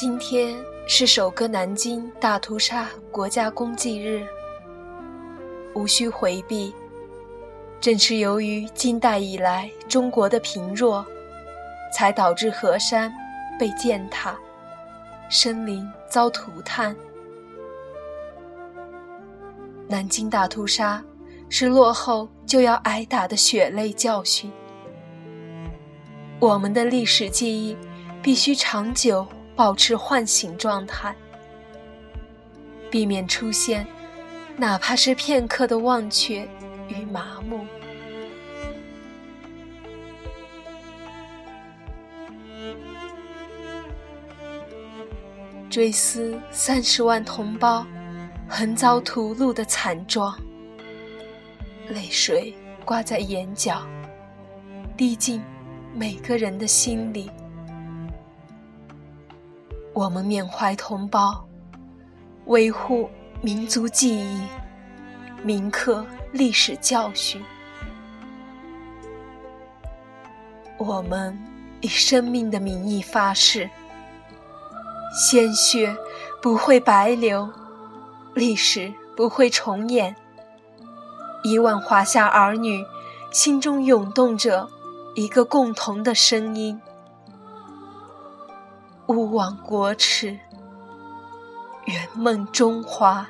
今天是首个南京大屠杀国家公祭日，无需回避。正是由于近代以来中国的贫弱，才导致河山被践踏，生灵遭涂炭。南京大屠杀是落后就要挨打的血泪教训。我们的历史记忆必须长久保持唤醒状态，避免出现哪怕是片刻的忘却。与麻木，追思三十万同胞横遭屠戮的惨状，泪水挂在眼角，滴进每个人的心里。我们缅怀同胞，维护民族记忆，铭刻。历史教训，我们以生命的名义发誓：鲜血不会白流，历史不会重演。亿万华夏儿女心中涌动着一个共同的声音：勿忘国耻，圆梦中华。